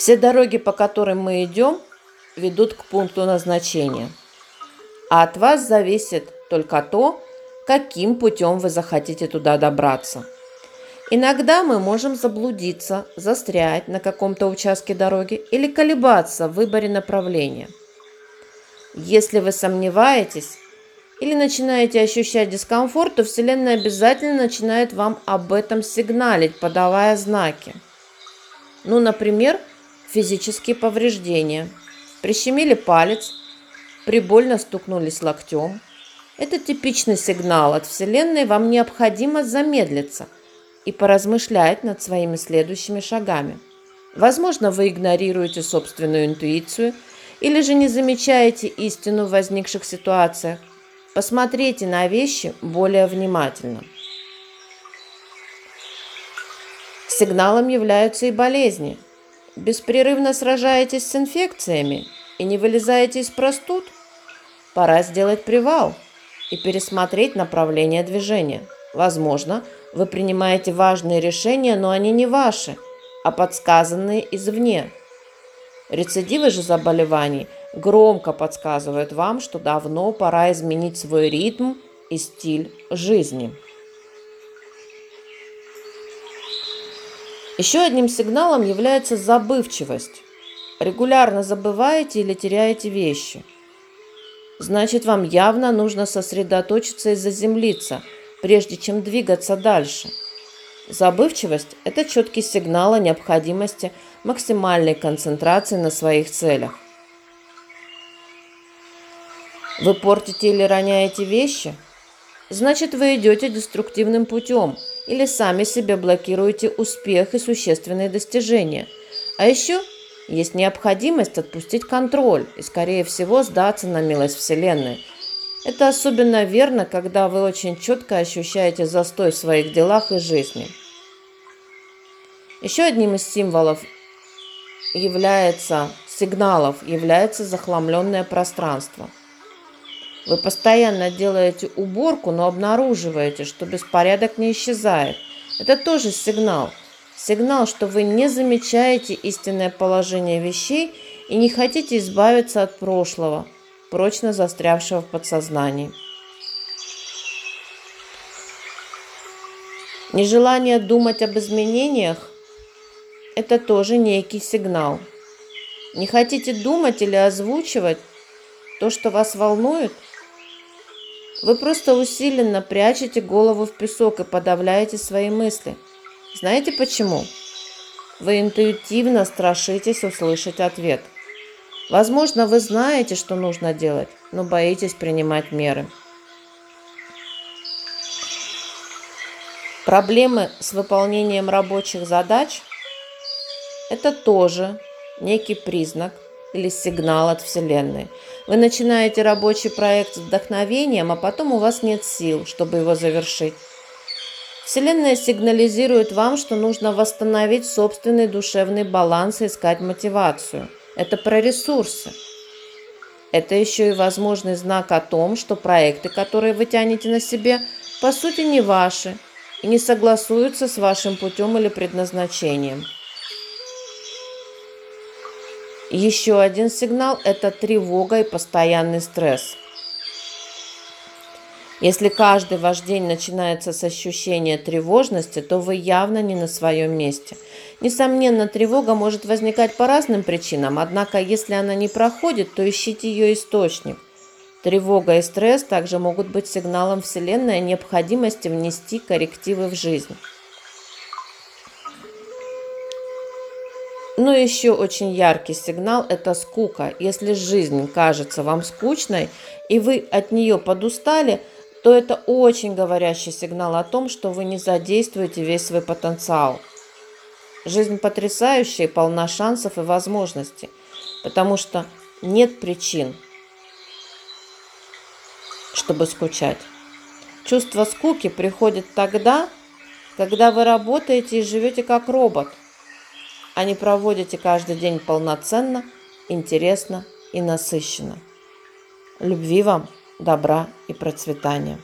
Все дороги, по которым мы идем, ведут к пункту назначения. А от вас зависит только то, каким путем вы захотите туда добраться. Иногда мы можем заблудиться, застрять на каком-то участке дороги или колебаться в выборе направления. Если вы сомневаетесь или начинаете ощущать дискомфорт, то Вселенная обязательно начинает вам об этом сигналить, подавая знаки. Ну, например, физические повреждения. Прищемили палец, прибольно стукнулись локтем. Это типичный сигнал от Вселенной, вам необходимо замедлиться – и поразмышлять над своими следующими шагами. Возможно, вы игнорируете собственную интуицию или же не замечаете истину в возникших ситуациях. Посмотрите на вещи более внимательно. Сигналом являются и болезни. Беспрерывно сражаетесь с инфекциями и не вылезаете из простуд? Пора сделать привал и пересмотреть направление движения. Возможно, вы принимаете важные решения, но они не ваши, а подсказанные извне. Рецидивы же заболеваний громко подсказывают вам, что давно пора изменить свой ритм и стиль жизни. Еще одним сигналом является забывчивость. Регулярно забываете или теряете вещи. Значит, вам явно нужно сосредоточиться и заземлиться – прежде чем двигаться дальше. Забывчивость – это четкий сигнал о необходимости максимальной концентрации на своих целях. Вы портите или роняете вещи? Значит, вы идете деструктивным путем или сами себе блокируете успех и существенные достижения. А еще есть необходимость отпустить контроль и, скорее всего, сдаться на милость Вселенной – это особенно верно, когда вы очень четко ощущаете застой в своих делах и жизни. Еще одним из символов является, сигналов является захламленное пространство. Вы постоянно делаете уборку, но обнаруживаете, что беспорядок не исчезает. Это тоже сигнал. Сигнал, что вы не замечаете истинное положение вещей и не хотите избавиться от прошлого – прочно застрявшего в подсознании. Нежелание думать об изменениях – это тоже некий сигнал. Не хотите думать или озвучивать то, что вас волнует? Вы просто усиленно прячете голову в песок и подавляете свои мысли. Знаете почему? Вы интуитивно страшитесь услышать ответ – Возможно, вы знаете, что нужно делать, но боитесь принимать меры. Проблемы с выполнением рабочих задач – это тоже некий признак или сигнал от Вселенной. Вы начинаете рабочий проект с вдохновением, а потом у вас нет сил, чтобы его завершить. Вселенная сигнализирует вам, что нужно восстановить собственный душевный баланс и искать мотивацию – это про ресурсы. Это еще и возможный знак о том, что проекты, которые вы тянете на себе, по сути не ваши и не согласуются с вашим путем или предназначением. Еще один сигнал – это тревога и постоянный стресс – если каждый ваш день начинается с ощущения тревожности, то вы явно не на своем месте. Несомненно, тревога может возникать по разным причинам, однако если она не проходит, то ищите ее источник. Тревога и стресс также могут быть сигналом Вселенной о необходимости внести коррективы в жизнь. Но еще очень яркий сигнал – это скука. Если жизнь кажется вам скучной, и вы от нее подустали – то это очень говорящий сигнал о том, что вы не задействуете весь свой потенциал. Жизнь потрясающая и полна шансов и возможностей, потому что нет причин, чтобы скучать. Чувство скуки приходит тогда, когда вы работаете и живете как робот, а не проводите каждый день полноценно, интересно и насыщенно. Любви вам! добра и процветания.